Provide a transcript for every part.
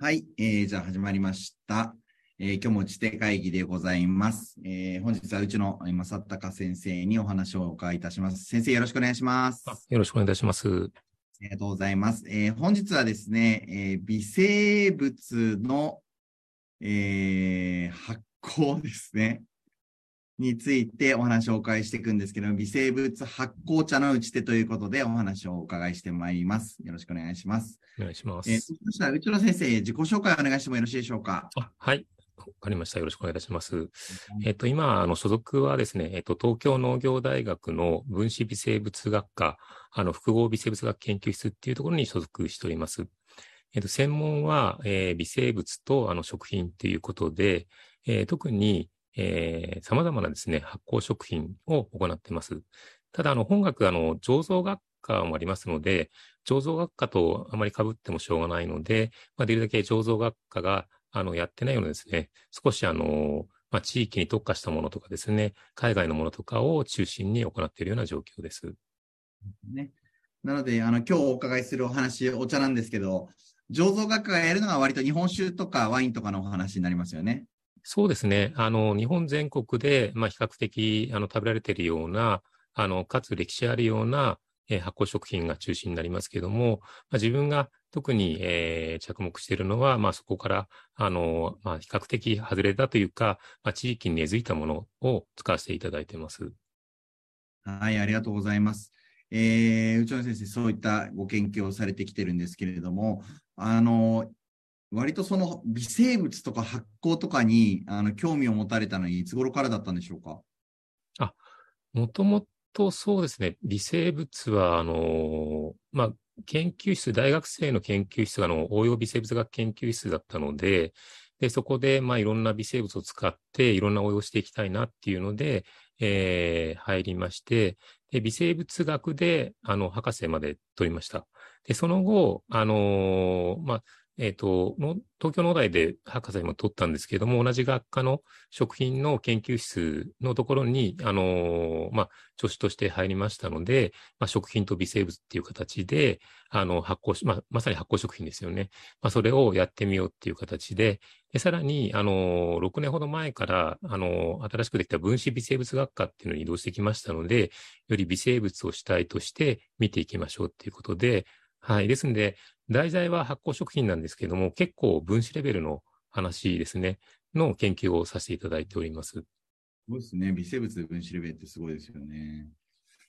はい、えー、じゃあ始まりました。えー、今日も地底会議でございます。えー、本日はうちの正隆先生にお話をお伺いいたします。先生、よろしくお願いします。よろしくお願いいたします。ありがとうございます。えー、本日はですね、えー、微生物の、えー、発酵ですね。についてお話をお伺いしていくんですけど、微生物発酵茶の打ち手ということでお話をお伺いしてまいります。よろしくお願いします。お願いします。えー、そしたら、内野先生、自己紹介をお願いしてもよろしいでしょうか？はい。わかりました。よろしくお願いいたします。うん、えっ、と、今、あの、所属はですね、えっ、と、東京農業大学の分子微生物学科、あの、複合微生物学研究室っていうところに所属しております。えっ、と、専門は、えー、微生物と、あの、食品っていうことで、えー、特に、えー、様々なですね、発酵食品を行ってます。ただ、あの、本学、あの、醸造学科もありますので、醸造学科とあまり被ってもしょうがないので、まあ、できるだけ醸造学科が、あの、やってないようなですね、少しあの、まあ、地域に特化したものとかですね、海外のものとかを中心に行っているような状況です。ね。なので、あの、今日お伺いするお話、お茶なんですけど、醸造学科がやるのは割と日本酒とかワインとかのお話になりますよね。そうですね。あの、日本全国で、まあ、比較的、あの、食べられているような、あの、かつ歴史あるような、えー、発酵食品が中心になりますけども、まあ、自分が特に、えー、着目しているのは、まあ、そこから、あの、まあ、比較的外れたというか、まあ、地域に根付いたものを使わせていただいています。はい、ありがとうございます。えー、内野先生、そういったご研究をされてきてるんですけれども、あの、割とその微生物とか発酵とかにあの興味を持たれたのにいつ頃からだったんでしょうか？あ、もともとそうですね、微生物は、あの、まあ、研究室、大学生の研究室があの応用微生物学研究室だったので、で、そこで、まあ、いろんな微生物を使って、いろんな応用していきたいなっていうので、えー、入りまして、で、微生物学で、あの、博士まで取りました。で、その後、あのー、まあ、えっ、ー、と、東京農大で博士も取ったんですけども、同じ学科の食品の研究室のところに、あの、まあ、助手として入りましたので、まあ、食品と微生物っていう形で、あの、発酵、まあ、まさに発酵食品ですよね。まあ、それをやってみようっていう形で、でさらに、あの、6年ほど前から、あの、新しくできた分子微生物学科っていうのに移動してきましたので、より微生物を主体として見ていきましょうっていうことで、はい。ですんで、題材は発酵食品なんですけども、結構分子レベルの話ですね、の研究をさせていただいております。そうですね。微生物で分子レベルってすごいですよね。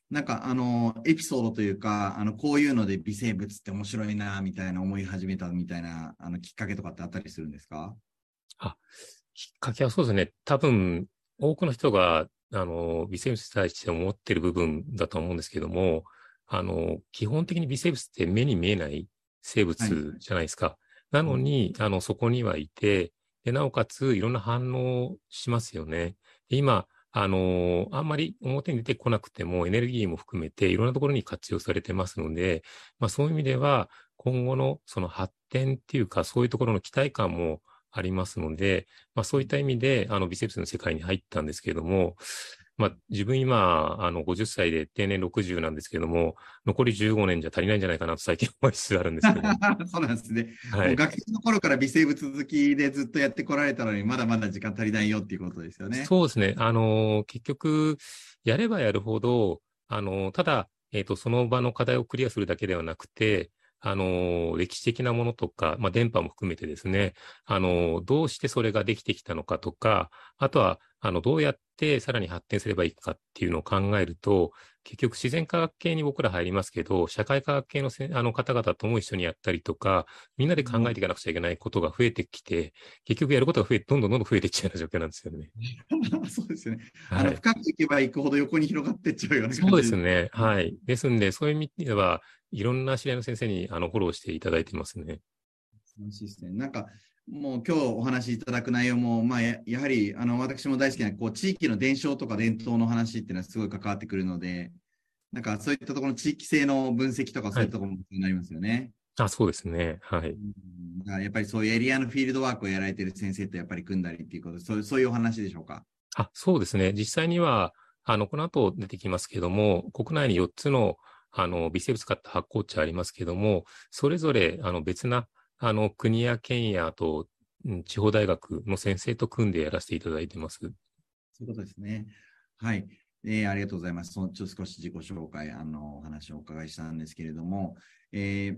なんか、あの、エピソードというか、あの、こういうので微生物って面白いな、みたいな思い始めたみたいな、あの、きっかけとかってあったりするんですか？あ、きっかけはそうですね。多分、多くの人が、あの、微生物に対して思ってる部分だと思うんですけども、あの、基本的に微生物って目に見えない生物じゃないですか。はい、なのに、あの、そこにはいて、で、なおかつ、いろんな反応しますよね。で今、あのあんまり表に出てこなくても、エネルギーも含めて、いろんなところに活用されてますので、まあそういう意味では、今後のその発展っていうか、そういうところの期待感もありますので、まあそういった意味で、あの、微生物の世界に入ったんですけれども、まあ、自分今、あの、50歳で定年60なんですけども、残り15年じゃ足りないんじゃないかなと最近思いつつあるんですけど。そうなんですね。はい、学生の頃から微生物好きでずっとやってこられたのに、まだまだ時間足りないよっていうことですよね。そうですね。あの、結局、やればやるほど、あの、ただ、えっ、ー、と、その場の課題をクリアするだけではなくて、あの、歴史的なものとか、まあ、電波も含めてですね、あの、どうしてそれができてきたのかとか、あとは、あの、どうやってさらに発展すればいいかっていうのを考えると、結局自然科学系に僕ら入りますけど、社会科学系のせあの方々とも一緒にやったりとか、みんなで考えていかなくちゃいけないことが増えてきて、結局やることが増えて、どんどんどんどん増えていっちゃうような状況なんですよね。そうですよね。はい、あの深くいけばいくほど横に広がっていっちゃうようなそうですね。はい。ですんで、そういう意味では、いろんな知り合いの先生にあのフォローしていただいてますね。楽しいですね。なんか、もう今日お話しいただく内容も、まあや、やはりあの私も大好きなこう地域の伝承とか伝統の話っていうのはすごい関わってくるので、なんかそういったところの地域性の分析とかそういったところもになりますよね。はい、あそうですね。はい。だからやっぱりそういうエリアのフィールドワークをやられている先生とやっぱり組んだりっていうことそういう、そういうお話でしょうか？あそうですね。実際には、あの、この後出てきますけども、国内に4つのあの微生物使った発酵茶ありますけども、それぞれあの別なあの、国や県やと、地方大学の先生と組んでやらせていただいてます。そういうことですね。はい。えー、ありがとうございます。そのちょっと少し自己紹介、あの、お話をお伺いしたんですけれども、えー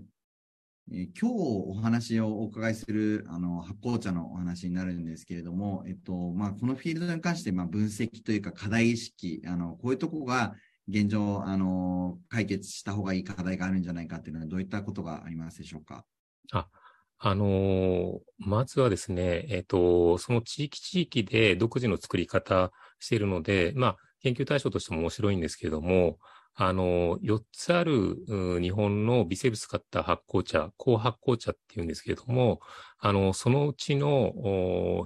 えー、今日お話をお伺いするあの発酵茶のお話になるんですけれども、えっとまあ、このフィールドに関して、まあ、分析というか課題意識、あのこういうところが現状あの解決した方がいい課題があるんじゃないかっていうのはどういったことがありますでしょうか？ああのー、まずはですね、えっ、と、その地域地域で独自の作り方しているので、まあ、研究対象としても面白いんですけれども、あの、4つある日本の微生物使った発酵茶、高発酵茶っていうんですけれども、あの、そのうちの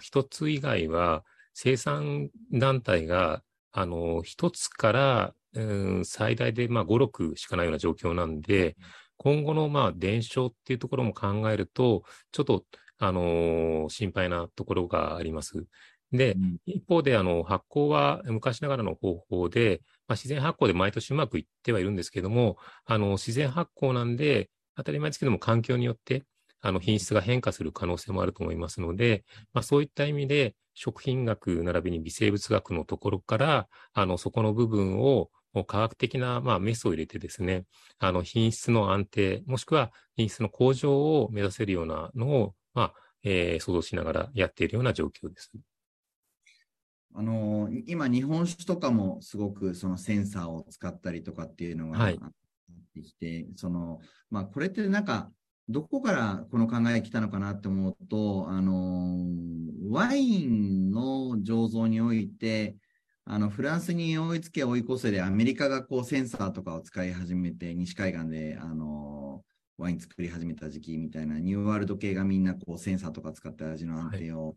1つ以外は、生産団体が、あの、1つから、うん、最大で、まあ、5、6しかないような状況なんで、今後の、まあ、伝承っていうところも考えると、ちょっと、あのー、心配なところがあります。で、うん、一方で、あの、発酵は昔ながらの方法で、まあ、自然発酵で毎年うまくいってはいるんですけども、あの、自然発酵なんで、当たり前ですけども、環境によって、あの、品質が変化する可能性もあると思いますので、まあ、そういった意味で、食品学並びに微生物学のところから、あの、そこの部分を、科学的な、まあ、メスを入れてですね、あの、品質の安定、もしくは品質の向上を目指せるようなのを、まあ、えー、想像しながらやっているような状況です。あの今、日本酒とかもすごくそのセンサーを使ったりとかっていうのがあってきて、はい、そのまあ、これってなんか、どこからこの考えが来たのかなって思うと、あのワインの醸造において、あのフランスに追いつけ追い越せでアメリカがこうセンサーとかを使い始めて西海岸であのワイン作り始めた時期みたいなニューワールド系がみんなこうセンサーとか使って味の安定を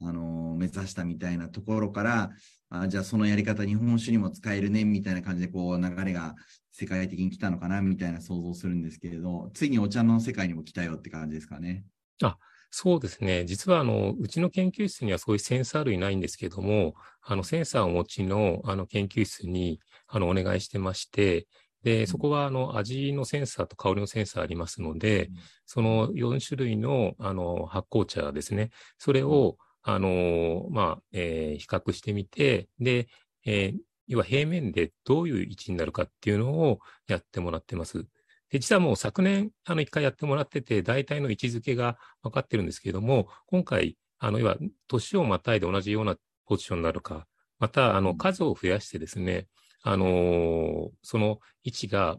あの目指したみたいなところからあじゃあそのやり方日本酒にも使えるねみたいな感じでこう流れが世界的に来たのかなみたいな想像するんですけれどついにお茶の世界にも来たよって感じですかね。あそうですね。実は、あの、うちの研究室にはそういうセンサー類ないんですけども、あの、センサーをお持ちの、あの、研究室に、あの、お願いしてまして、で、そこは、あの、味のセンサーと香りのセンサーありますので、その4種類の、あの、発酵茶ですね。それを、あの、まあ、えー、比較してみて、で、えー、要は平面でどういう位置になるかっていうのをやってもらってます。で、実はもう昨年、あの、一回やってもらってて、大体の位置づけが分かってるんですけれども、今回、あの、要は、年をまたいで同じようなポジションになるか、また、あの、数を増やしてですね、あのー、その位置が、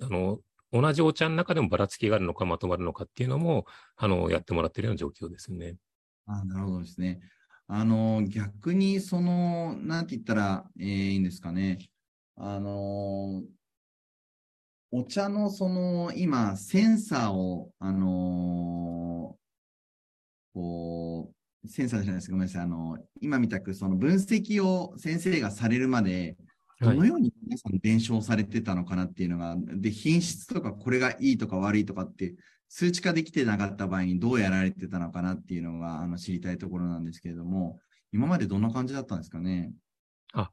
あの、同じお茶の中でもばらつきがあるのかまとまるのかっていうのも、あの、やってもらってるような状況ですね。あなるほどですね。あの、逆に、その、なんて言ったら、えー、いいんですかね。あの、お茶のその、今、センサーを、あのこう、センサーじゃないですか、ごめんなさい。あの、今みたく、その分析を先生がされるまで、どのように皆さん伝承されてたのかなっていうのが、はい、で、品質とかこれがいいとか悪いとかって数値化できてなかった場合にどうやられてたのかなっていうのがあの知りたいところなんですけれども、今までどんな感じだったんですかね？あ、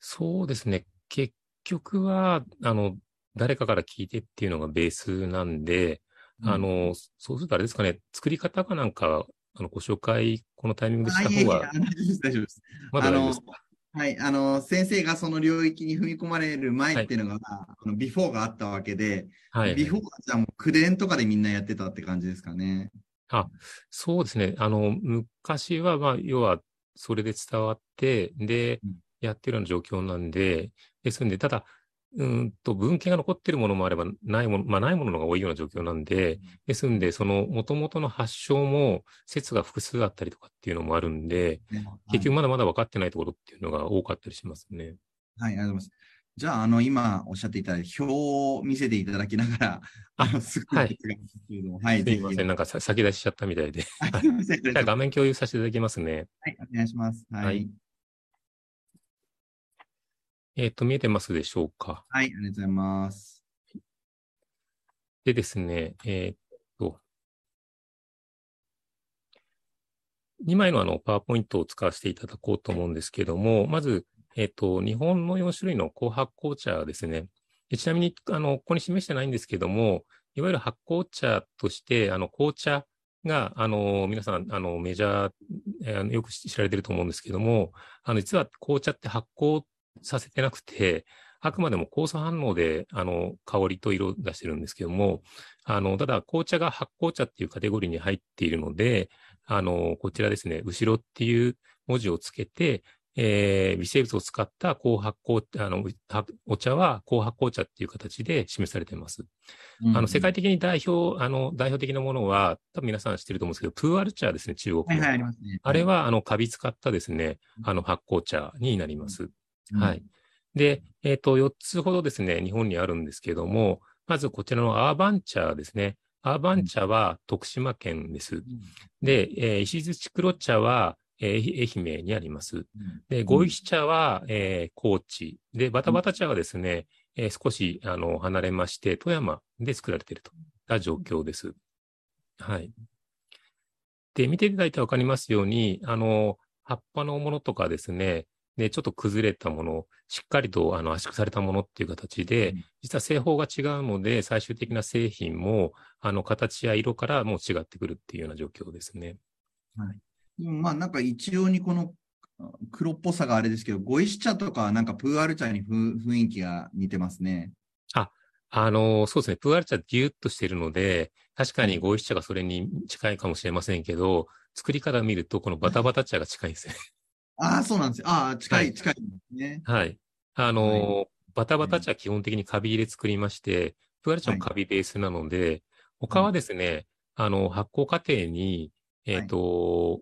そうですね。結局は、あの、誰かから聞いてっていうのがベースなんで、うん、あの、そうするとあれですかね、作り方かなんか、あの、ご紹介、このタイミングでした方が。大丈夫です、大丈夫です。まだ大丈夫ですか？はい、あの、先生がその領域に踏み込まれる前っていうのが、はい、あのビフォーがあったわけで、はい、ビフォーはじゃあもう口伝とかでみんなやってたって感じですかね。あ、そうですね。あの、昔は、まあ、要は、それで伝わって、で、やってるような状況なんで、ですんで、ただ、うんと、文献が残ってるものもあれば、ないもの、まあ、ないもののが多いような状況なんで、ですんで、その、元々の発祥も、説が複数あったりとかっていうのもあるんで、結局まだまだ分かってないところっていうのが多かったりしますね。はい、ありがとうございます。じゃあ、あの、今おっしゃっていただいた表を見せていただきながら、あの、すごいはい。すいません、なんか先出ししちゃったみたいで。じゃあ、画面共有させていただきますね。はい、お願いします。はい、はいえっ、ー、と、見えてますでしょうか？はい、ありがとうございます。でですね、えっ、と、2枚のあの、パワーポイントを使わせていただこうと思うんですけども、まず、えっ、と、日本の4種類の高発酵茶ですね。ちなみに、あの、ここに示してないんですけども、いわゆる発酵茶として、あの、紅茶が、あの、皆さん、あの、メジャー、えー、よく知られてると思うんですけども、あの、実は紅茶って発酵させてなくて、あくまでも酵素反応で、あの、香りと色を出してるんですけども、あの、ただ、紅茶が発酵茶っていうカテゴリーに入っているので、あの、こちらですね、後ろっていう文字をつけて、えー、微生物を使った高発酵、あの、お茶は高発酵茶っていう形で示されています。うん、あの、世界的に代表、あの、代表的なものは、多分皆さん知ってると思うんですけど、プーアル茶ですね、中国はいはい、ありますね。あれは、あの、カビ使ったですね、あの、発酵茶になります。うん、はい。で、えっ、ー、と、4つほどですね、日本にあるんですけども、まずこちらのアーバン茶ですね。アーバン茶は徳島県です。で、えー、石槌黒茶は、えー、愛媛にあります。で、五石茶は、えー、高知。で、バタバタ茶はですね、えー、少し、あの、離れまして、富山で作られているといった状況です。はい。で、見ていただいてわかりますように、あの、葉っぱのものとかですね、で、ちょっと崩れたもの、しっかりとあの圧縮されたものっていう形で、実は製法が違うので、最終的な製品も、あの、形や色からもう違ってくるっていうような状況ですね。はい。まあ、なんか一様にこの黒っぽさがあれですけど、ゴイシ茶とかなんかプーアル茶に雰囲気が似てますね。あ、あのそうですね。プーアル茶ギュッとしているので、確かにゴイシ茶がそれに近いかもしれませんけど、作り方を見ると、このバタバタ茶が近いんですね。ああ、そうなんですよ。ああ、近い、はい、近いですね。はい。あのーはい、バタバタ茶は基本的にカビ入れ作りまして、プーアル茶もカビベースなので、他はですね、あの、発酵過程に、えっ、ー、と、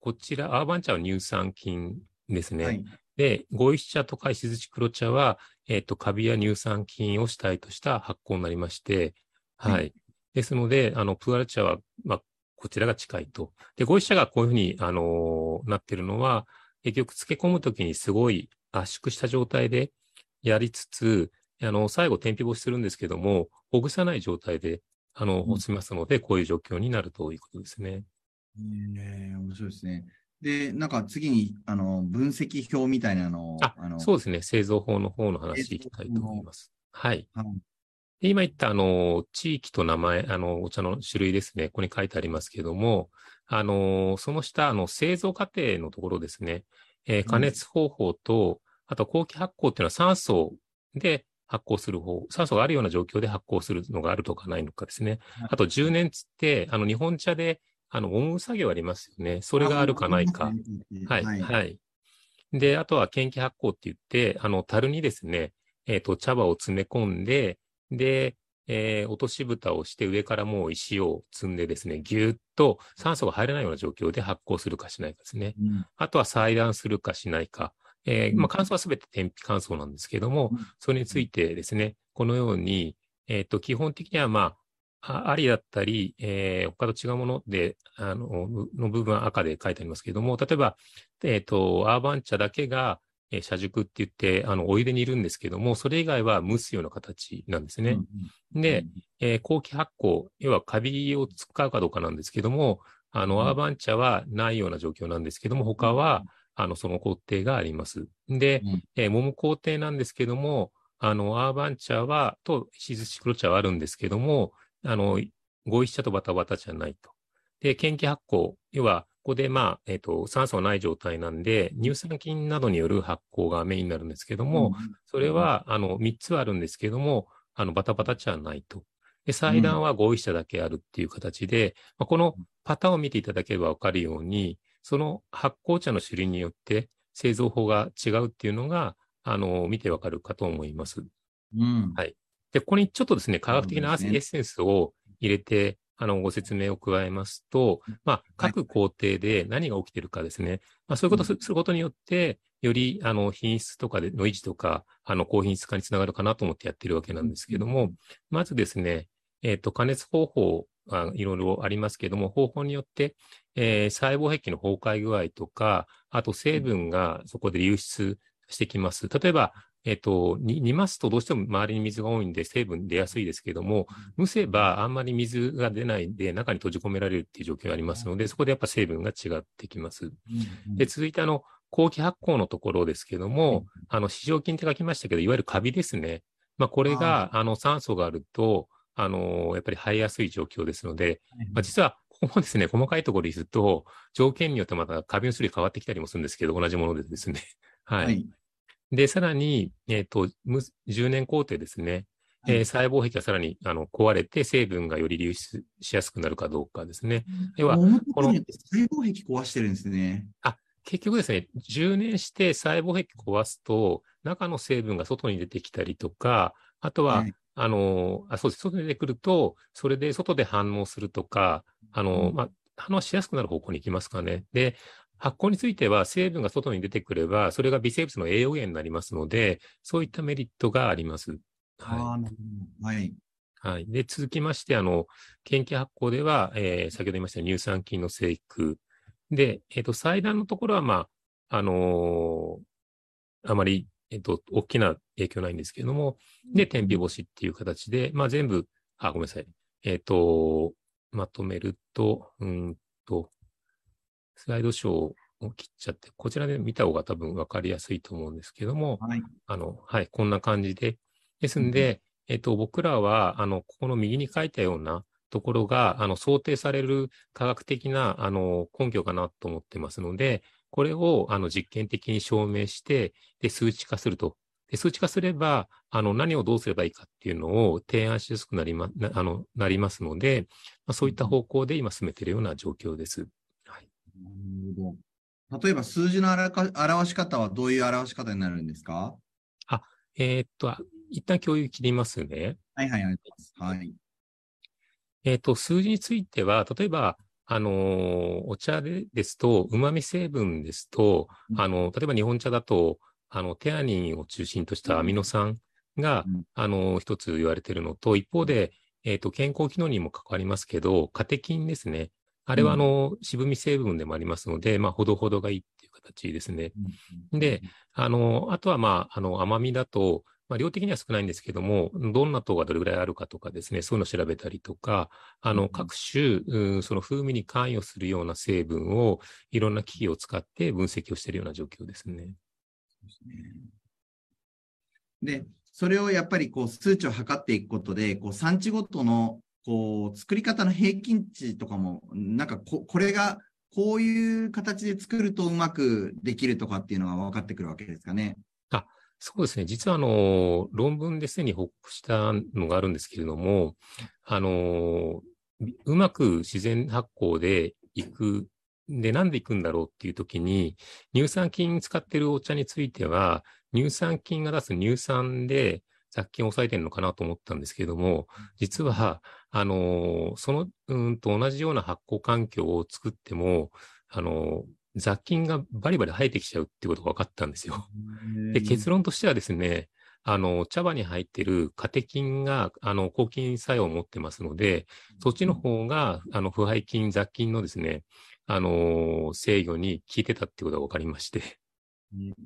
こちら、アーバン茶は乳酸菌ですね。はい、で、合石茶とか石槌黒茶は、えっ、ー、と、カビや乳酸菌を主体とした発酵になりまして、はい。はい、ですので、あの、プーアル茶は、まあ、こちらが近いと。で、合石茶がこういうふうに、あのー、なってるのは、結局、漬け込むときにすごい圧縮した状態でやりつつ、あの、最後、天日干しするんですけども、ほぐさない状態で、あの、干しますので、うん、こういう状況になるということですね。ええ面白いですね。で、なんか次に、あの、分析表みたいなのを。あ、あのそうですね。製造法の方の話いきたいと思います。はい。はい、で今言った、あの、地域と名前、あの、お茶の種類ですね。ここに書いてありますけども、あの、その下、あの、製造過程のところですね。えー、加熱方法と、うん、あと後期発酵っていうのは酸素で発酵する方、酸素があるような状況で発酵するのがあるとかないのかですね。あと10年つって、あの、日本茶であの、温作業ありますよね。それがあるかないか。はい、はい。で、あとは研究発酵って言って、あの、樽にですね、えっ、ー、と、茶葉を詰め込んで、で、えー、落とし蓋をして上からもう石を積んでですね、ぎゅっと酸素が入らないような状況で発酵するかしないかですね。うん、あとは裁断するかしないか。えー、まあ、乾燥はすべて天日乾燥なんですけども、それについてですね、このように、えっ、ー、と、基本的にはまあ、ありだったり、えー、他と違うもので、あの、の部分は赤で書いてありますけれども、例えば、えっ、ー、と、アーバン茶だけが、えー、車熟って言って、あの、お湯で煮るんですけども、それ以外は蒸すような形なんですね。うんうん、で、えー、後期発酵、要はカビを使うかどうかなんですけども、あの、アーバン茶はないような状況なんですけども、他は、あの、その工程があります。で、えー、揉む工程なんですけども、あの、アーバン茶は、と、石寿司黒茶はあるんですけども、あの、合意し茶とバタバタじゃないと。で、研気発酵。要は、ここで、まあ、えっ、ー、と、酸素がない状態なんで、乳酸菌などによる発酵がメインになるんですけども、うん、それは、あの、3つはあるんですけども、あの、バタバタじゃないと。で、祭壇は合意者だけあるっていう形で、まあ、このパターンを見ていただければわかるように、その発酵茶の種類によって製造法が違うっていうのが、あの、見てわかるかと思います。うん。はい。で、ここにちょっとですね、科学的なエッセンスを入れて、あの、ご説明を加えますと、まあ、各工程で何が起きているかですね。まあ、そういうことをすることによって、より、あの、品質とかでの維持とか、あの、高品質化につながるかなと思ってやってるわけなんですけども、まずですね、えっ、ー、と、加熱方法、あいろいろありますけども、方法によって、えー、細胞壁の崩壊具合とか、あと成分がそこで流出してきます。例えば、えっと、煮ますとどうしても周りに水が多いんで成分出やすいですけども、蒸せばあんまり水が出ないで中に閉じ込められるっていう状況がありますので、そこでやっぱ成分が違ってきます。で、続いてあの、後期発酵のところですけども、あの、市場菌って書きましたけど、いわゆるカビですね。まあ、これが、あの、酸素があると、あの、やっぱり生えやすい状況ですので、まあ、実は、ここもですね、細かいところで言うと、条件によってまたカビの種類変わってきたりもするんですけど、同じものでですね。はい。はい、で、さらに、えっ、ー、と、10年工程ですね。えー、細胞壁がさらにあの壊れて成分がより流出しやすくなるかどうかですね。要は、この細胞壁壊してるんですね。あ、結局ですね、10年して細胞壁壊すと、中の成分が外に出てきたりとか、あとは、はい、あの、あ、そうです。外に出てくると、それで外で反応するとか、あの、うん、まあ、反応しやすくなる方向に行きますかね。で、発酵については成分が外に出てくれば、それが微生物の栄養源になりますので、そういったメリットがあります。はい。はい。はい。で、続きまして、あの、研究発酵では、えー、先ほど言いました乳酸菌の生育。で、えっ、ー、と、祭壇のところは、まあ、あのー、あまり、えっ、と、大きな影響ないんですけれども、で、天日干しっていう形で、まあ、全部、あ、ごめんなさい。えっ、と、まとめると、うんと、スライドショーを切っちゃって、こちらで見た方が多分分かりやすいと思うんですけども、はい、あの、はい、こんな感じで、ですんで、えっと、僕らは、あの、ここの右に書いたようなところが、あの、想定される科学的な、あの、根拠かなと思ってますので、これを、あの、実験的に証明して、で、数値化すると。で、数値化すれば、あの、何をどうすればいいかっていうのを提案しやすくなりま、あの、なりますので、まあ、そういった方向で今進めているような状況です。はい。なるほど。例えば、数字の表し方はどういう表し方になるんですか？あ、えー、っと、一旦共有切りますね。はいはい、ありが。はい。えっ、と、数字については、例えば、あのー、お茶でですと、旨味成分ですと、うん、あの、例えば日本茶だと、あの、テアニンを中心としたアミノ酸が、うん、あの、一つ言われているのと、一方で、えっ、ー、と、健康機能にも関わりますけど、カテキンですね。あれは、あの、渋み成分でもありますので、まあ、ほどほどがいいっていう形ですね。で、あの、あとは、まあ、あの、甘みだと、まあ、量的には少ないんですけども、どんな糖がどれぐらいあるかとかですね、そういうのを調べたりとか、あの、各種、うん、その風味に関与するような成分を、いろんな機器を使って分析をしているような状況ですね。そうですね。で、それをやっぱりこう数値を測っていくことで、こう産地ごとのこう作り方の平均値とかも、なんかここれがこういう形で作るとうまくできるとかっていうのが分かってくるわけですかね。あそうですね。実は、あの、論文ですでに報告したのがあるんですけれども、あの、うまく自然発酵で行く、で、なんで行くんだろうっていう時に、乳酸菌使ってるお茶については、乳酸菌が出す乳酸で雑菌を抑えてるのかなと思ったんですけれども、実は、あの、その、うんと同じような発酵環境を作っても、あの、雑菌がバリバリ生えてきちゃうってことが分かったんですよ。で、結論としてはですね、あの、茶葉に入っているカテキンが、あの、抗菌作用を持ってますので、そっちの方が、あの、腐敗菌、雑菌のですね、あの、制御に効いてたってことが分かりまして。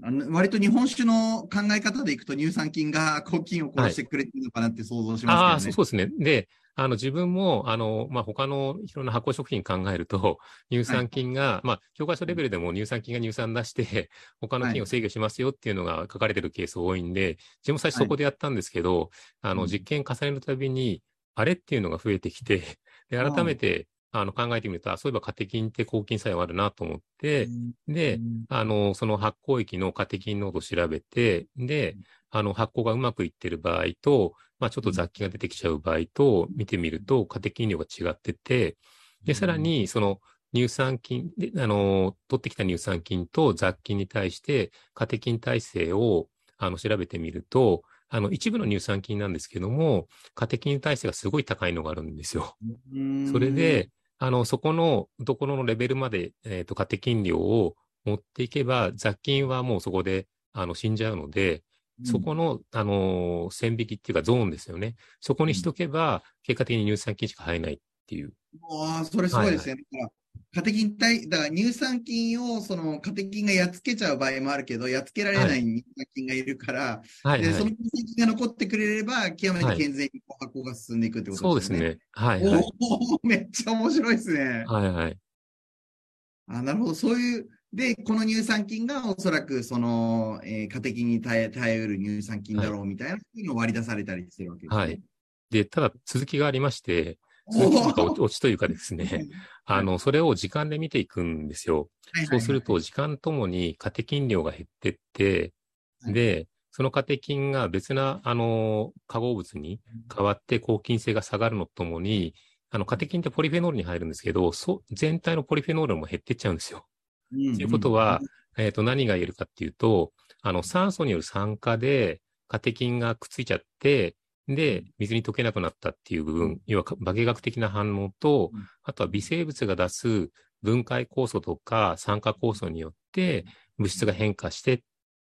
あの割と日本酒の考え方でいくと乳酸菌が抗菌を殺してくれてるのかなって想像しますけどね。はい、あそうですね。で、あの、自分も、あの、まあ、他のいろんな発酵食品考えると、乳酸菌が、はい、まあ、教科書レベルでも乳酸菌が乳酸出して、他の菌を制御しますよっていうのが書かれてるケース多いんで、自分も最初そこでやったんですけど、はい、あの、実験重ねるたびに、あれっていうのが増えてきて、で、改めて、あの、考えてみると、そういえばカテキンって抗菌作用あるなと思って、で、あの、その発酵液のカテキン濃度を調べて、で、あの、発酵がうまくいってる場合と、まあ、ちょっと雑菌が出てきちゃう場合と見てみると、カテキン量が違ってて、で、さらに、その、乳酸菌で、あの、取ってきた乳酸菌と雑菌に対して、カテキン耐性を、あの、調べてみると、あの、一部の乳酸菌なんですけども、カテキン耐性がすごい高いのがあるんですよ。それで、あの、そこのところのレベルまで、えっ、ー、と、カテキン量を持っていけば、雑菌はもうそこで、あの、死んじゃうので、そこの、あのー、線引きっていうかゾーンですよね。そこにしとけば、結果的に乳酸菌しか生えないっていう。ああ、それすごいですね。はいはい、カテキン体、だから乳酸菌を、その、カテキンがやっつけちゃう場合もあるけど、やっつけられない乳酸菌がいるから、はい、で、その乳酸菌が残ってくれれば、極めて健全に発酵が進んでいくってことですね。そうですね。はい、はい。おめっちゃ面白いですね。はいはい。あ、なるほど。そういう、で、この乳酸菌がおそらくその、えー、カテキンに耐え、耐えうる乳酸菌だろうみたいなふうに割り出されたりしてるわけですね。はい。で、ただ続きがありまして、落ちというかですね、あの、それを時間で見ていくんですよ。そうすると、時間ともにカテキン量が減ってって、はい。で、そのカテキンが別な、あの、化合物に変わって抗菌性が下がるのともに、あの、カテキンってポリフェノールに入るんですけど、そ全体のポリフェノールも減ってっちゃうんですよ。とということは、えっ、と、何が言えるかっていうと、あの、酸素による酸化で、カテキンがくっついちゃって、で、水に溶けなくなったっていう部分、要は化学的な反応とうん、あとは微生物が出す分解酵素とか酸化酵素によって物質が変化して、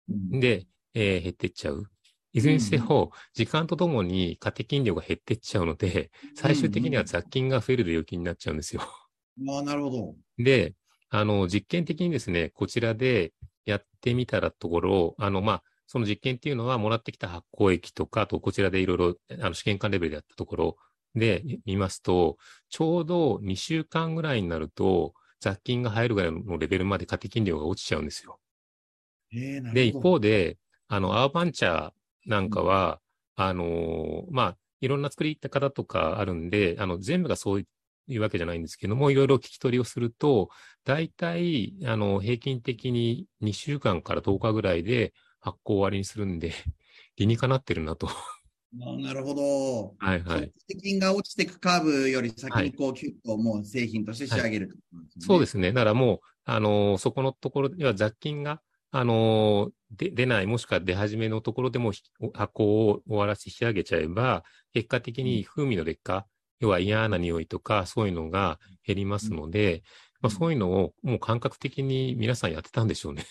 うんで、えー減ってっちゃう。いずれにせよ、時間とともにカテキン量が減ってっちゃうので、最終的には雑菌が増える病気になっちゃうんですよ。ああ、なるほど。で、あの、実験的にですね、こちらでやってみたらところ、あの、まあ、その実験っていうのは、もらってきた発酵液とか、あと、こちらでいろいろ、あの、試験管レベルでやったところで見ますと、ちょうど2週間ぐらいになると、雑菌が入るぐらいのレベルまでカテキン量が落ちちゃうんですよ。ええ、なるほど。で、一方で、あの、アーバンチャーなんかは、あの、まあ、いろんな作り方とかあるんで、あの、全部がそういうわけじゃないんですけども、いろいろ聞き取りをすると、大体、あの、平均的に2週間から10日ぐらいで発酵終わりにするんで、理にかなってるなと。なるほど。はいはい。カテキンが落ちていくカーブより先にこう、キュッともう製品として仕上げるってことなんですね。そうですね。だからもう、あのそこのところでは雑菌が、あので出ない、もしくは出始めのところでもひ発酵を終わらせて仕上げちゃえば、結果的に風味の劣化、要は嫌な匂いとか、そういうのが減りますので、まあ、そういうのをもう感覚的に皆さんやってたんでしょうね。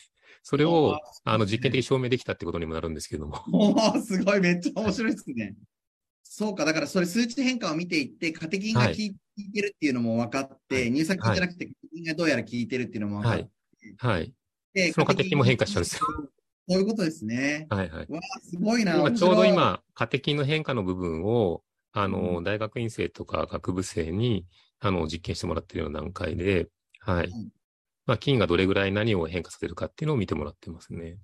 それを、あの、実験的に証明できたってことにもなるんですけども。おーすごい、めっちゃ面白いですね。そうか、だからそれ数値変化を見ていって、カテキンが効いてるっていうのも分かって、はい乳酸菌じゃなくて、カテキンがどうやら効いてるっていうのも分かって、はい。でそのカテキンも変化しちゃうんですよ。そういうことですね。はいはい。わあ、すごいな。今ちょうど今、カテキンの変化の部分を、あの、うん大学院生とか学部生に、あの、実験してもらっているような段階で、はいうん。まあ、菌がどれぐらい何を変化させるかっていうのを見てもらってますね。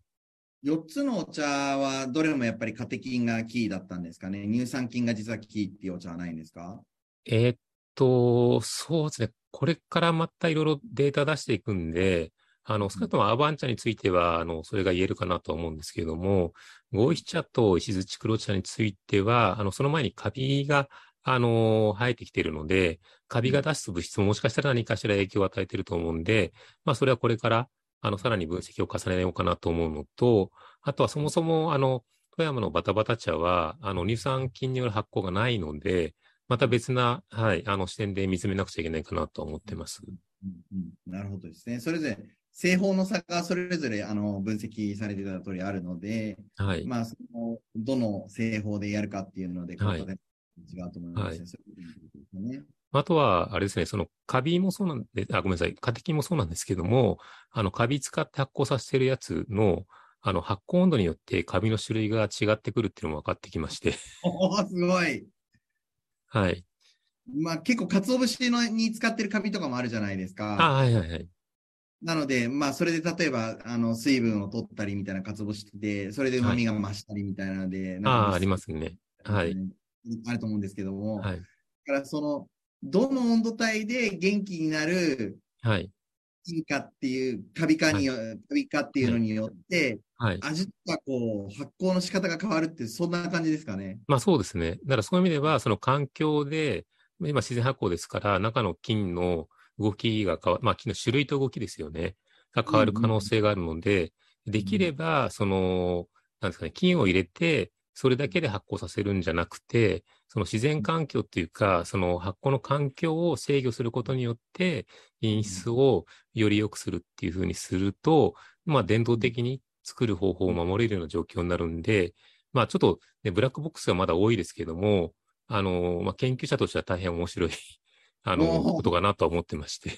4つのお茶はどれもやっぱりカテキンがキーだったんですかね。乳酸菌が実はキーっていうお茶はないんですか？えーっと、そうですね。これからまたいろいろデータ出していくんで、あの、少なくともアーバン茶については、あの、それが言えるかなとは思うんですけれども、合石茶と石槌黒茶については、あの、その前にカビが、あの、生えてきているので、カビが出す物質ももしかしたら何かしら影響を与えていると思うんで、まあ、それはこれから、あの、さらに分析を重ねようかなと思うのと、あとはそもそも、あの、富山のバタバタ茶は、あの、乳酸菌による発酵がないので、また別な、はい、あの視点で見つめなくちゃいけないかなと思ってます。うん。うん、なるほどですね。それぞれ、製法の差がそれぞれあの分析されてた通りあるので、はい。まあ、そのどの製法でやるかっていうので、はい違うと思いますね。はい。あとは、あれですね、そのカビもそうなんで、あ、ごめんなさい、カテキンもそうなんですけども、あの、カビ使って発酵させてるやつの、あの、発酵温度によってカビの種類が違ってくるっていうのも分かってきまして、おーすごい。はい。まあ、結構、鰹節のに使ってるカビとかもあるじゃないですあ、か。はいはいはい。なので、まあ、それで例えば、あの、水分を取ったりみたいな鰹節で、それで旨味が増したりみたいなので、あなんかあ、ありますね。はい。あると思うんですけども、はい。だからその、どの温度帯で元気になるはい。菌かっていう、カビかによ、カビかっていうのによって、はい。味とかこう、発酵の仕方が変わるって、そんな感じですかね。まあそうですね。だからそういう意味では、その環境で、今自然発酵ですから、中の菌の動きが変わ、まあ菌の種類と動きですよね。が変わる可能性があるので、できれば、その、なんですかね、菌を入れて、それだけで発酵させるんじゃなくて、その自然環境っていうか、その発酵の環境を制御することによって、品質をより良くするっていうふうにすると、まあ伝統的に作る方法を守れるような状況になるんで、まあちょっと、ね、ブラックボックスがまだ多いですけども、あの、まあ研究者としては大変面白い、あの、ことかなとは思ってまして。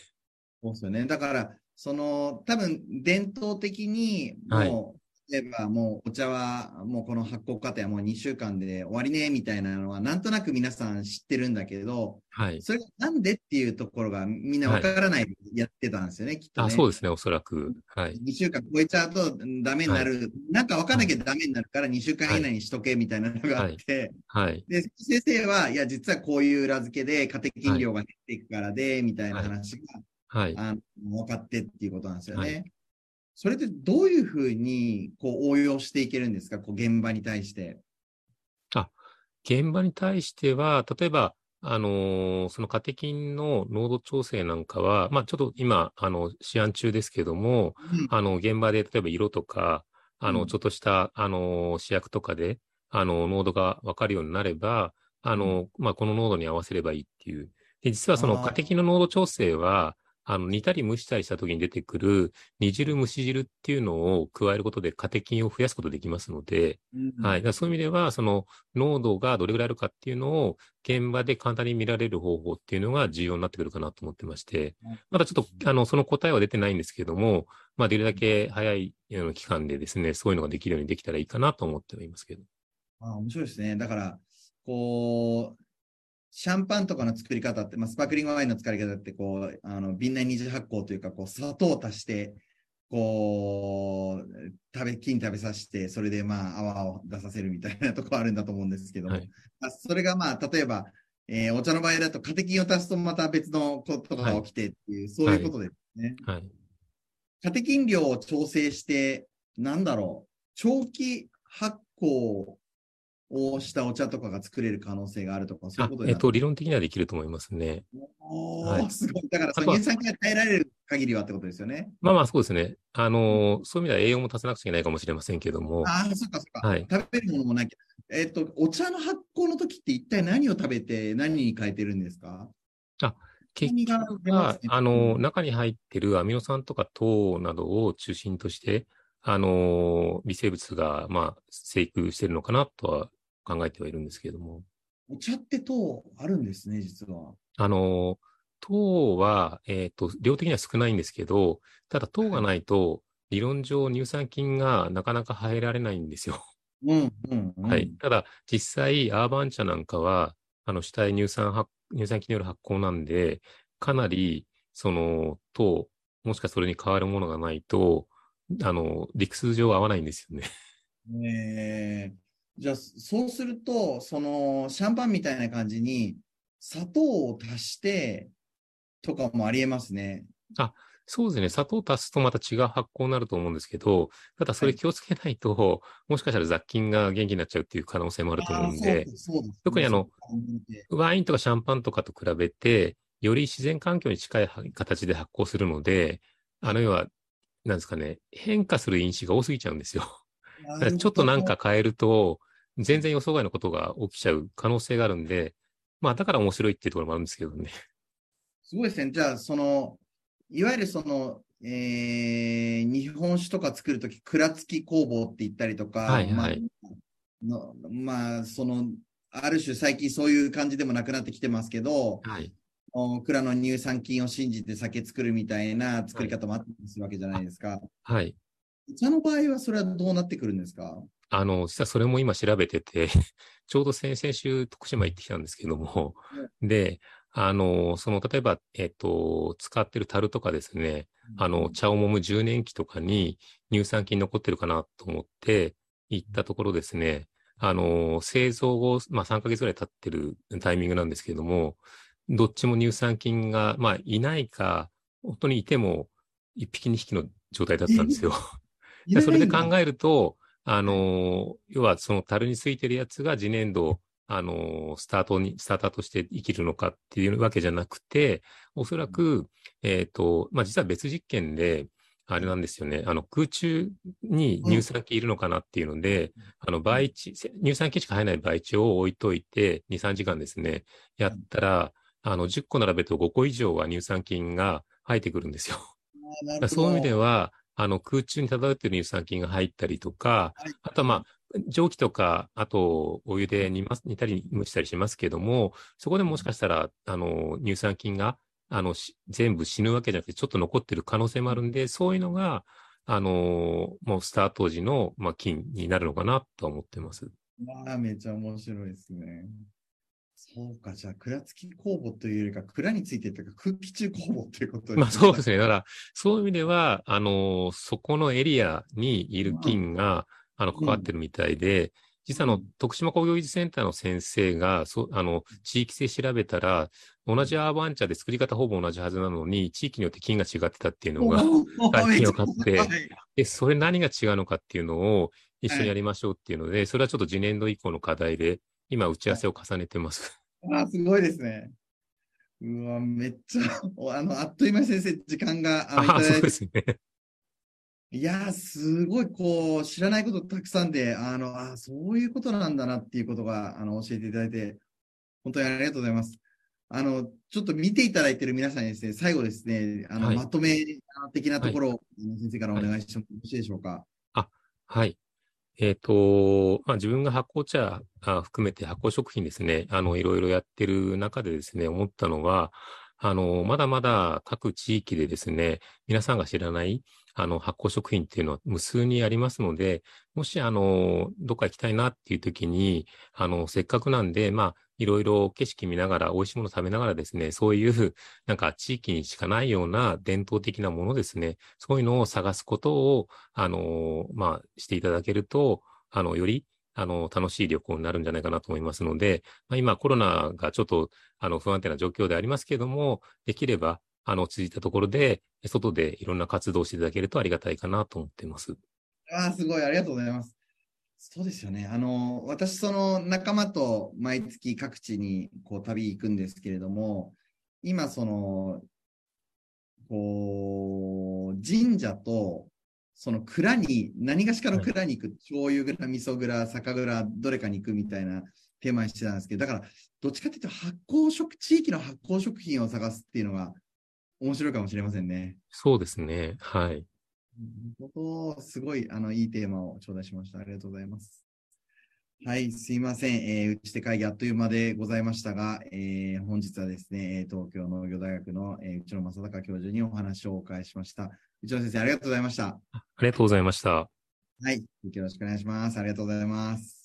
そうですよね。だから、その、多分、伝統的に、はいもう、例えばもうお茶はもうこの発酵過程はもう2週間で終わりねみたいなのはなんとなく皆さん知ってるんだけど、はい。それがなんでっていうところがみんなわからないでやってたんですよね、きっと、ね。あ、そうですね、おそらく。はい。2週間超えちゃうとダメになる、なんかわかんなきゃダメになるから2週間以内にしとけみたいなのがあって、はい。で、先生は、いや、実はこういう裏付けで、カテキン量が減っていくからで、みたいな話が、はい。あの分かってっていうことなんですよね。はそれってどういうふうにこう応用していけるんですか、こう現場に対して。現場に対しては、例えば、あのーそのカテキンの濃度調整なんかは、まあ、ちょっと今、あの、試案中ですけども、うん。あの、現場で、例えば色とか、あの、うん。ちょっとした、あの、試薬とかで、あの、濃度がわかるようになれば、あの、まあ、この濃度に合わせればいいっていう。で、実はそのあー。カテキンの濃度調整は、あの、煮たり蒸したりした時に出てくる煮汁、蒸し汁っていうのを加えることでカテキンを増やすことできますので、うんはい。そういう意味では、その濃度がどれぐらいあるかっていうのを現場で簡単に見られる方法っていうのが重要になってくるかなと思ってましてうん、まだちょっと、あの、その答えは出てないんですけども、まあ、できるだけ早い期間でですね、そういうのができるようにできたらいいかなと思ってはいますけど。あ面白いですね。だから、こう、シャンパンとかの作り方って、まあ、スパークリングワインの作り方って、こう、あの、瓶内二次発酵というか、こう、砂糖を足して、こう、食べ、菌食べさせて、それでまあ、泡を出させるみたいなところあるんだと思うんですけども、はいまあそれがまあ、例えば、えーお茶の場合だとカテキンを足すとまた別のことが起きてっていう、そういうことですね。はい。カテキン量を調整して、なんだろう、長期発酵をしたお茶とかが作れる可能性があるとか、そういあうこと、でえっと、理論的にはできると思いますね。おーはいすごい。だから、その乳酸菌が耐えられる限りはってことですよね。まあまあ、そうですね。あの、そういう意味では栄養も足さなくちゃいけないかもしれませんけども、ああ、そっかそっか。はい食べるものもなきゃ。えっ、と、お茶の発酵の時って一体何を食べて何に変えてるんですか？結何が局はあの、中に入ってるアミノ酸とか糖などを中心として、あの、微生物が、まあ、生育してるのかなとは考えてはいるんですけれども、お茶って糖あるんですね、実は。あの、糖は、えっ、と、量的には少ないんですけど、ただ糖がないと、理論上乳酸菌がなかなか入られないんですよ。うん、うん、うん。はい。。ただ、実際、アーバン茶なんかは、あの、主体乳酸発、乳酸菌による発酵なんで、かなり、その、糖、もしくはそれに変わるものがないと、あの、理屈上合わないんですよね。えー、じゃあ、そうすると、その、シャンパンみたいな感じに、砂糖を足して、とかもありえますね。そうですね。砂糖足すとまた違う発酵になると思うんですけど、ただそれ気をつけないと、もしかしたら雑菌が元気になっちゃうっていう可能性もあると思うんで、特にあのワインとかシャンパンとかと比べて、より自然環境に近い形で発酵するので、あの要は、なんですかね、変化する因子が多すぎちゃうんですよ。ちょっとなんか変えると、全然予想外のことが起きちゃう可能性があるんで、まあだから面白いっていうところもあるんですけどね。すごいですね。じゃあ、その、いわゆるその、えー、日本酒とか作るとき、蔵付き工房って言ったりとか、はいはいまあの、まあ、その、ある種最近そういう感じでもなくなってきてますけど、はい。お蔵の乳酸菌を信じて酒作るみたいな作り方もあったりするわけじゃないですか。はい。お茶の場合はそれはどうなってくるんですか？あの、実はそれも今調べてて、ちょうど先々週徳島行ってきたんですけども、で、あの、その、例えば、えっと、使ってる樽とかですね、あの、茶を揉む10年期とかに乳酸菌残ってるかなと思って行ったところですね、あの、製造後、まあ3ヶ月ぐらい経ってるタイミングなんですけども、どっちも乳酸菌が、まあいないか、本当にいても一匹二匹の状態だったんですよ。でそれで考えると、あの、要はその樽についてるやつが次年度、あの、スタートに、スターターとして生きるのかっていうわけじゃなくて、おそらく、えっ、と、まあ、実は別実験で、あれなんですよね。あの、空中に乳酸菌いるのかなっていうので、あの、培地、乳酸菌しか入らない培地を置いといて、2、3時間ですね、やったら、あの、10個並べると5個以上は乳酸菌が入ってくるんですよ。そういう意味では、あの、空中に漂っている乳酸菌が入ったりとか、はいあとはまあ、蒸気とか、あと、お湯で煮ます、煮たり蒸したりしますけども、そこでもしかしたら、あの、乳酸菌が、あの、し全部死ぬわけじゃなくて、ちょっと残ってる可能性もあるんで、そういうのが、あのもうスタート時の、まあ、金になるのかなと思ってます。わあ、めっちゃ面白いですね。そうか、じゃあ、蔵付き工房というよりか、蔵についてというか、空気中工房ということですね。まあそうですね。だから、そういう意味では、あの、そこのエリアにいる菌が、あの、関わってるみたいで、実はあの、徳島工業技術センターの先生が、そあの、地域性調べたら、同じアーバン茶で作り方ほぼ同じはずなのに、地域によって菌が違ってたっていうのが、最近分かって、で、それ何が違うのかっていうのを一緒にやりましょうっていうので、それはちょっと次年度以降の課題で、今打ち合わせを重ねてます。あ、すごいですね。うわ、めっちゃ、あの、あっという間に先生、時間が、ああ、そうですね。いやすごい、こう、知らないことたくさんで、あの、あそういうことなんだなっていうことが、あの、教えていただいて、本当にありがとうございます。あの、ちょっと見ていただいている皆さんにですね、最後ですね、あの、はい、まとめ的なところを、はい、先生からお願いしてもよろしいでしょうか？あ、はい。えっ、ー、と、まあ、自分が発酵茶あ含めて発酵食品ですね、あの、いろいろやってる中でですね、思ったのは、あの、まだまだ各地域でですね、皆さんが知らない、あの、発酵食品っていうのは無数にありますので、もし、あの、どっか行きたいなっていう時に、あの、せっかくなんで、まあ、いろいろ景色見ながら、美味しいもの食べながらですね、そういう、なんか地域にしかないような伝統的なものですね、そういうのを探すことを、あの、まあ、していただけると、あの、より、あの、楽しい旅行になるんじゃないかなと思いますので、まあ、今コロナがちょっと、あの、不安定な状況でありますけれども、できれば、あの、続いたところで、外でいろんな活動をしていただけるとありがたいかなと思っています。ああ、すごい、ありがとうございます。そうですよね。あの、私、その仲間と毎月各地にこう旅行くんですけれども、今、その、こう、神社と、その蔵に、何がしかの蔵に行く、はい、醤油蔵、味噌蔵、酒蔵、どれかに行くみたいなテーマにしてたんですけど、だから、どっちかっていうと発酵食、地域の発酵食品を探すっていうのが面白いかもしれませんね。そうですね。はい。本当、すごい、あの、いいテーマを頂戴しました。ありがとうございます。はい、すいません。えー、打ち手会議あっという間でございましたが、えー、本日はですね、東京農業大学の、えー、内野正孝教授にお話をお伺いしました。内野先生、ありがとうございました。ありがとうございました。はい、よろしくお願いします。ありがとうございます。